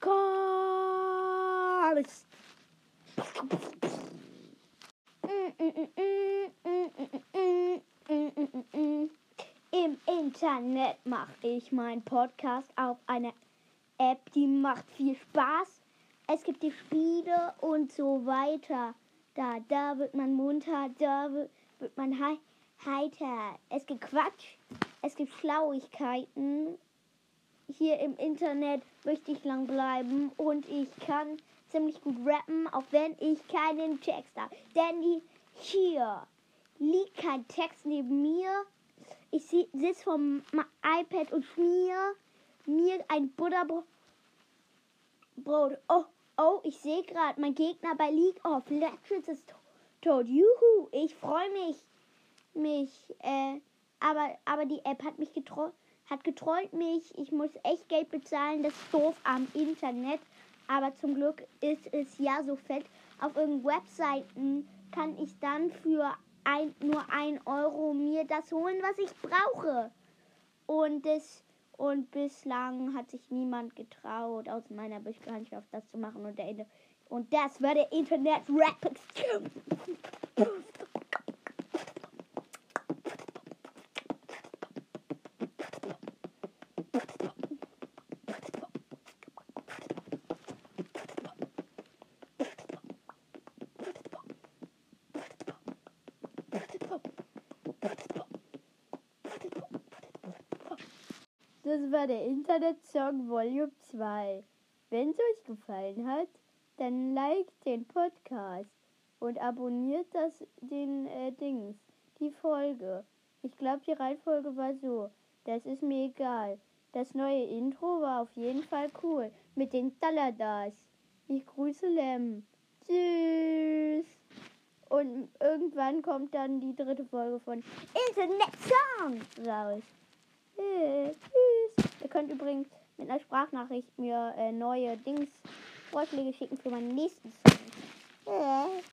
Podcast. Im Internet mache ich meinen Podcast auf einer App, die macht viel Spaß. Es gibt die Spiele und so weiter. Da, da wird man munter, da wird, man he heiter. Es gibt Quatsch, es gibt Schlauigkeiten. Hier im Internet möchte ich lang bleiben und ich kann ziemlich gut rappen, auch wenn ich keinen Text habe. Denn hier liegt kein Text neben mir. Ich sitze vom iPad und schmier mir ein Butterbrot. Oh, oh, ich sehe gerade, mein Gegner bei League of Legends ist tot. Juhu, ich freue mich. Mich, äh, aber, aber die App hat mich getrollt, hat getrollt mich. Ich muss echt Geld bezahlen, das ist doof am Internet. Aber zum Glück ist es ja so fett. Auf irgendeinen Webseiten kann ich dann für ein, nur ein Euro mir das holen, was ich brauche. Und, das, und bislang hat sich niemand getraut, aus meiner Bekanntschaft das zu machen. Und, der, und das war der Internet-Rap. Das war der Internet-Song Volume 2. Wenn es euch gefallen hat, dann liked den Podcast und abonniert das den äh, Dings, die Folge. Ich glaube, die Reihenfolge war so. Das ist mir egal. Das neue Intro war auf jeden Fall cool. Mit den Daladas. Ich grüße Lem. Tschüss. Und irgendwann kommt dann die dritte Folge von Internet Song raus. Hey, tschüss. Ihr könnt übrigens mit einer Sprachnachricht mir äh, neue Dings Vorschläge schicken für meinen nächsten Song. Hey.